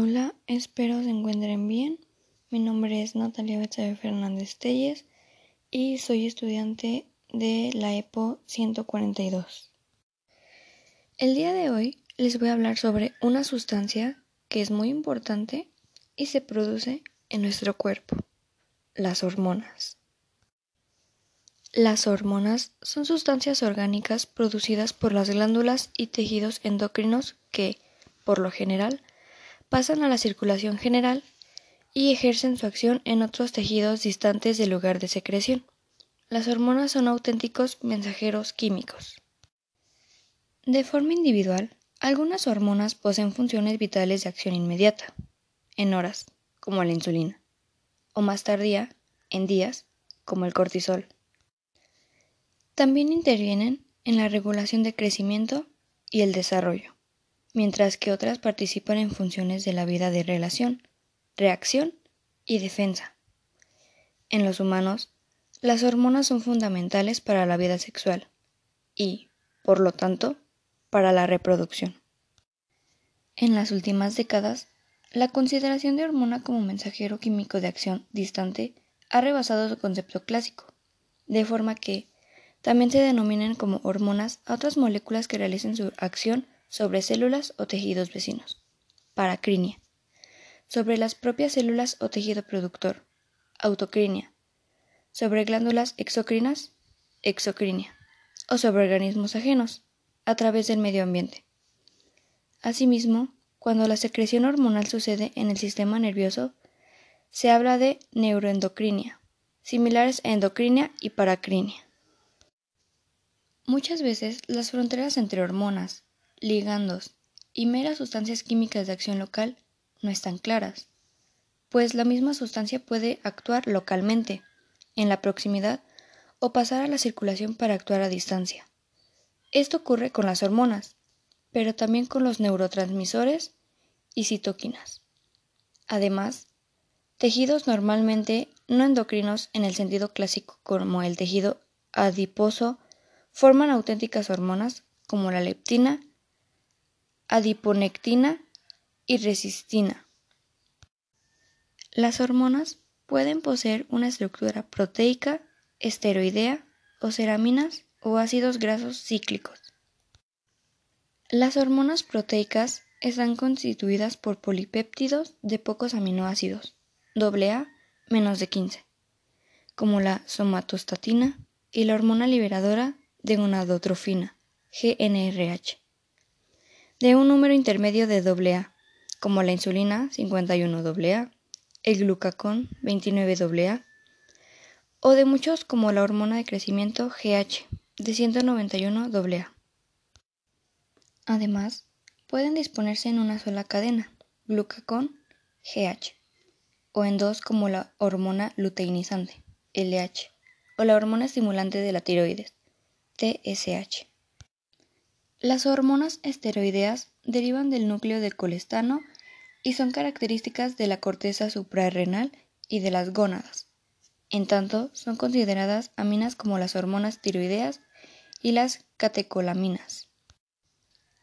Hola, espero se encuentren bien. Mi nombre es Natalia Betsabe Fernández Telles y soy estudiante de la EPO 142. El día de hoy les voy a hablar sobre una sustancia que es muy importante y se produce en nuestro cuerpo, las hormonas. Las hormonas son sustancias orgánicas producidas por las glándulas y tejidos endocrinos que, por lo general, pasan a la circulación general y ejercen su acción en otros tejidos distantes del lugar de secreción. Las hormonas son auténticos mensajeros químicos. De forma individual, algunas hormonas poseen funciones vitales de acción inmediata, en horas, como la insulina, o más tardía, en días, como el cortisol. También intervienen en la regulación de crecimiento y el desarrollo mientras que otras participan en funciones de la vida de relación, reacción y defensa. En los humanos, las hormonas son fundamentales para la vida sexual y, por lo tanto, para la reproducción. En las últimas décadas, la consideración de hormona como mensajero químico de acción distante ha rebasado su concepto clásico, de forma que también se denominan como hormonas a otras moléculas que realicen su acción sobre células o tejidos vecinos. Paracrinia. Sobre las propias células o tejido productor. Autocrinia. Sobre glándulas exocrinas. Exocrinia. O sobre organismos ajenos, a través del medio ambiente. Asimismo, cuando la secreción hormonal sucede en el sistema nervioso, se habla de neuroendocrinia, similares a endocrinia y paracrinia. Muchas veces las fronteras entre hormonas, ligandos y meras sustancias químicas de acción local no están claras, pues la misma sustancia puede actuar localmente, en la proximidad, o pasar a la circulación para actuar a distancia. Esto ocurre con las hormonas, pero también con los neurotransmisores y citoquinas. Además, tejidos normalmente no endocrinos en el sentido clásico como el tejido adiposo forman auténticas hormonas como la leptina adiponectina y resistina. Las hormonas pueden poseer una estructura proteica, esteroidea o ceraminas o ácidos grasos cíclicos. Las hormonas proteicas están constituidas por polipéptidos de pocos aminoácidos, AA menos de 15, como la somatostatina y la hormona liberadora de gonadotrofina, GNRH de un número intermedio de AA, como la insulina 51AA, el glucagón 29AA, o de muchos como la hormona de crecimiento GH de 191AA. Además, pueden disponerse en una sola cadena, glucagón GH, o en dos como la hormona luteinizante, LH, o la hormona estimulante de la tiroides, TSH. Las hormonas esteroideas derivan del núcleo de colestano y son características de la corteza suprarrenal y de las gónadas. En tanto, son consideradas aminas como las hormonas tiroideas y las catecolaminas.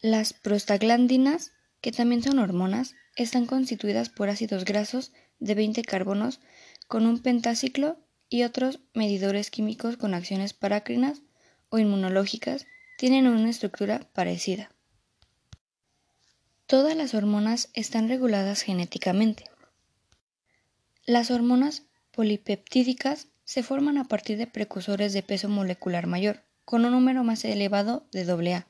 Las prostaglandinas, que también son hormonas, están constituidas por ácidos grasos de 20 carbonos con un pentaciclo y otros medidores químicos con acciones paracrinas o inmunológicas tienen una estructura parecida. Todas las hormonas están reguladas genéticamente. Las hormonas polipeptídicas se forman a partir de precursores de peso molecular mayor, con un número más elevado de AA,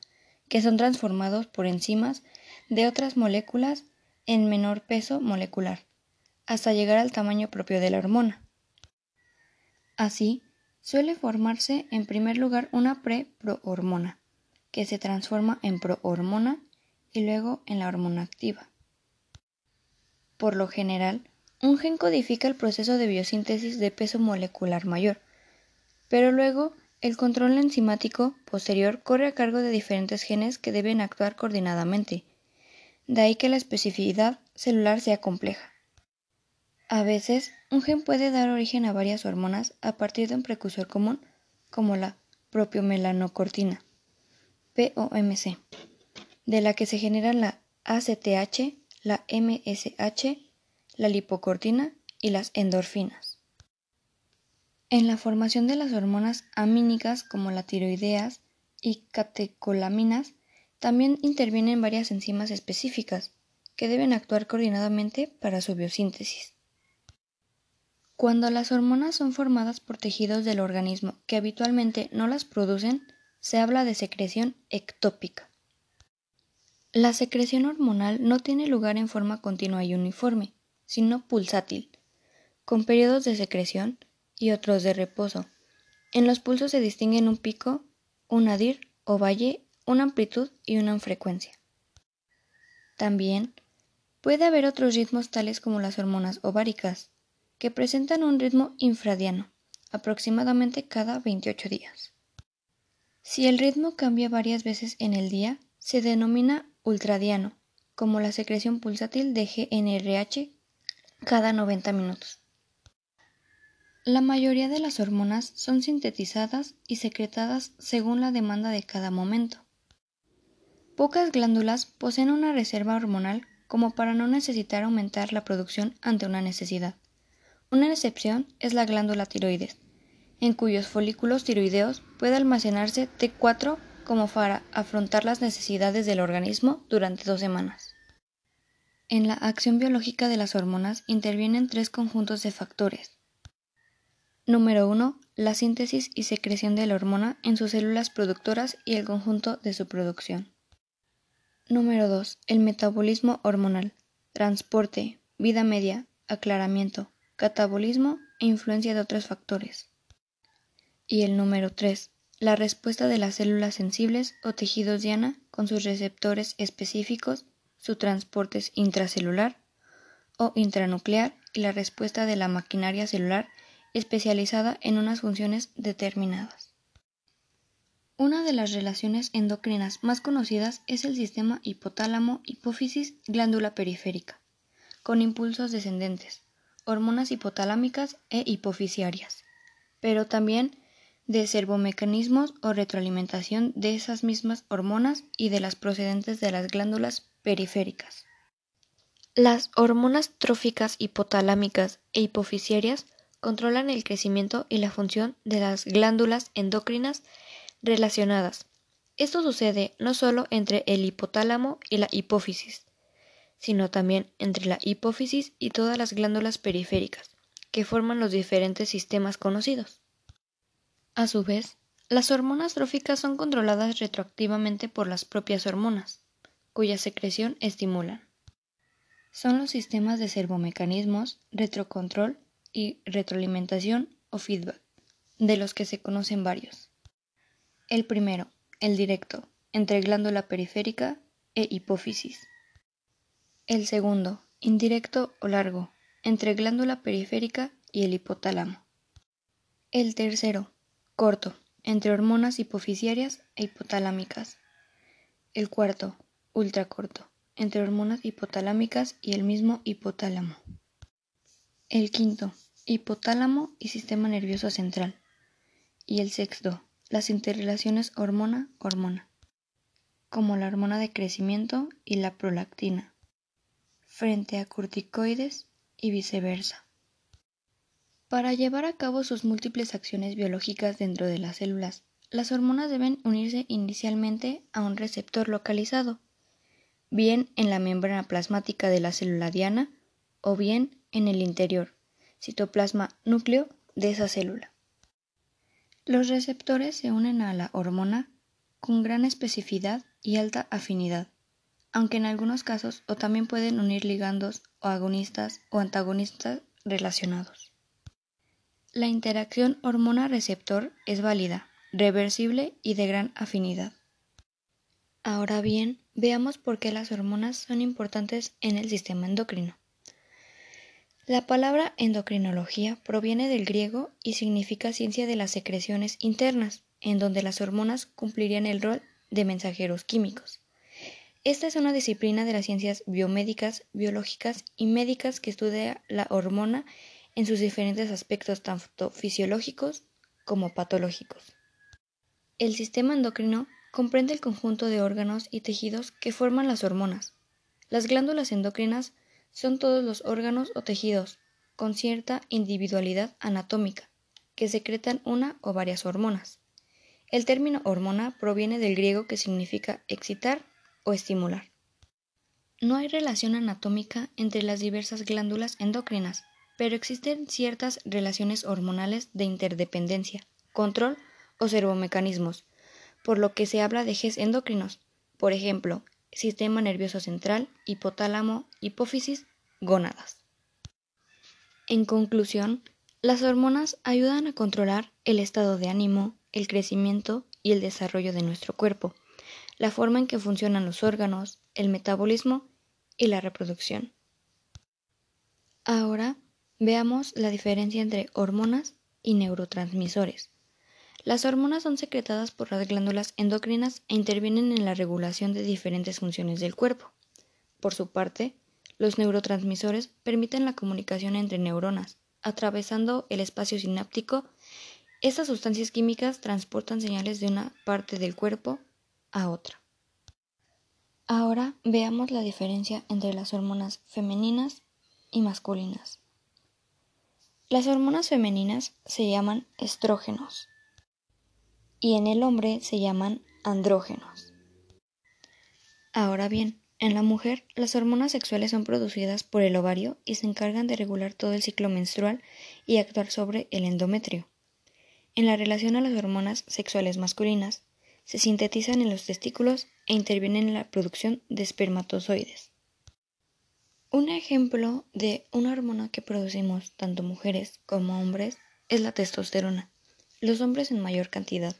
que son transformados por enzimas de otras moléculas en menor peso molecular, hasta llegar al tamaño propio de la hormona. Así, suele formarse en primer lugar una preprohormona, que se transforma en prohormona y luego en la hormona activa. Por lo general, un gen codifica el proceso de biosíntesis de peso molecular mayor, pero luego el control enzimático posterior corre a cargo de diferentes genes que deben actuar coordinadamente, de ahí que la especificidad celular sea compleja. A veces, un gen puede dar origen a varias hormonas a partir de un precursor común, como la propiomelanocortina. POMC, de la que se generan la ACTH, la MSH, la lipocortina y las endorfinas. En la formación de las hormonas amínicas como la tiroideas y catecolaminas también intervienen varias enzimas específicas que deben actuar coordinadamente para su biosíntesis. Cuando las hormonas son formadas por tejidos del organismo que habitualmente no las producen, se habla de secreción ectópica. La secreción hormonal no tiene lugar en forma continua y uniforme, sino pulsátil, con periodos de secreción y otros de reposo. En los pulsos se distinguen un pico, un nadir o valle, una amplitud y una frecuencia. También puede haber otros ritmos tales como las hormonas ováricas, que presentan un ritmo infradiano, aproximadamente cada 28 días. Si el ritmo cambia varias veces en el día, se denomina ultradiano, como la secreción pulsátil de GNRH cada 90 minutos. La mayoría de las hormonas son sintetizadas y secretadas según la demanda de cada momento. Pocas glándulas poseen una reserva hormonal como para no necesitar aumentar la producción ante una necesidad. Una excepción es la glándula tiroides, en cuyos folículos tiroideos puede almacenarse T4 como para afrontar las necesidades del organismo durante dos semanas. En la acción biológica de las hormonas intervienen tres conjuntos de factores. Número 1. La síntesis y secreción de la hormona en sus células productoras y el conjunto de su producción. Número 2. El metabolismo hormonal. Transporte, vida media, aclaramiento, catabolismo e influencia de otros factores. Y el número 3. La respuesta de las células sensibles o tejidos diana con sus receptores específicos, su transporte intracelular o intranuclear y la respuesta de la maquinaria celular especializada en unas funciones determinadas. Una de las relaciones endocrinas más conocidas es el sistema hipotálamo-hipófisis-glándula periférica, con impulsos descendentes, hormonas hipotalámicas e hipofisiarias, pero también de servomecanismos o retroalimentación de esas mismas hormonas y de las procedentes de las glándulas periféricas. Las hormonas tróficas hipotalámicas e hipofisiarias controlan el crecimiento y la función de las glándulas endocrinas relacionadas. Esto sucede no solo entre el hipotálamo y la hipófisis, sino también entre la hipófisis y todas las glándulas periféricas, que forman los diferentes sistemas conocidos. A su vez, las hormonas tróficas son controladas retroactivamente por las propias hormonas, cuya secreción estimulan. Son los sistemas de servomecanismos, retrocontrol y retroalimentación o feedback, de los que se conocen varios. El primero, el directo, entre glándula periférica e hipófisis. El segundo, indirecto o largo, entre glándula periférica y el hipotálamo. El tercero, corto, entre hormonas hipofisiarias e hipotalámicas. El cuarto, ultracorto, entre hormonas hipotalámicas y el mismo hipotálamo. El quinto, hipotálamo y sistema nervioso central. Y el sexto, las interrelaciones hormona-hormona, como la hormona de crecimiento y la prolactina frente a corticoides y viceversa. Para llevar a cabo sus múltiples acciones biológicas dentro de las células, las hormonas deben unirse inicialmente a un receptor localizado, bien en la membrana plasmática de la célula diana o bien en el interior, citoplasma núcleo de esa célula. Los receptores se unen a la hormona con gran especificidad y alta afinidad aunque en algunos casos o también pueden unir ligandos o agonistas o antagonistas relacionados. La interacción hormona-receptor es válida, reversible y de gran afinidad. Ahora bien, veamos por qué las hormonas son importantes en el sistema endocrino. La palabra endocrinología proviene del griego y significa ciencia de las secreciones internas, en donde las hormonas cumplirían el rol de mensajeros químicos. Esta es una disciplina de las ciencias biomédicas, biológicas y médicas que estudia la hormona en sus diferentes aspectos tanto fisiológicos como patológicos. El sistema endocrino comprende el conjunto de órganos y tejidos que forman las hormonas, Las glándulas endocrinas son todos los órganos o tejidos con cierta individualidad anatómica que secretan una o varias hormonas. El término hormona proviene del griego que significa excitar o estimular. No hay relación anatómica entre las diversas glándulas endocrinas, pero existen ciertas relaciones hormonales de interdependencia, control o servomecanismos, por lo que se habla de ejes endocrinos, por ejemplo, sistema nervioso central, hipotálamo, hipófisis, gónadas. En conclusión, las hormonas ayudan a controlar el estado de ánimo, el crecimiento y el desarrollo de nuestro cuerpo, la forma en que funcionan los órganos, el metabolismo y la reproducción. Ahora veamos la diferencia entre hormonas y neurotransmisores. Las hormonas son secretadas por las glándulas endocrinas e intervienen en la regulación de diferentes funciones del cuerpo. Por su parte, los neurotransmisores permiten la comunicación entre neuronas, atravesando el espacio sináptico. Estas sustancias químicas transportan señales de una parte del cuerpo a otra. Ahora veamos la diferencia entre las hormonas femeninas y masculinas. Las hormonas femeninas se llaman estrógenos y en el hombre se llaman andrógenos. Ahora bien, en la mujer las hormonas sexuales son producidas por el ovario y se encargan de regular todo el ciclo menstrual y actuar sobre el endometrio. En la relación a las hormonas sexuales masculinas, se sintetizan en los testículos e intervienen en la producción de espermatozoides. Un ejemplo de una hormona que producimos tanto mujeres como hombres es la testosterona, los hombres en mayor cantidad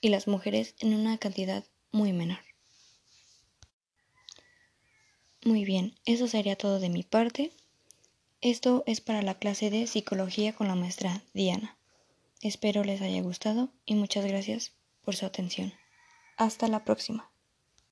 y las mujeres en una cantidad muy menor. Muy bien, eso sería todo de mi parte. Esto es para la clase de psicología con la maestra Diana. Espero les haya gustado y muchas gracias por su atención. Hasta la próxima.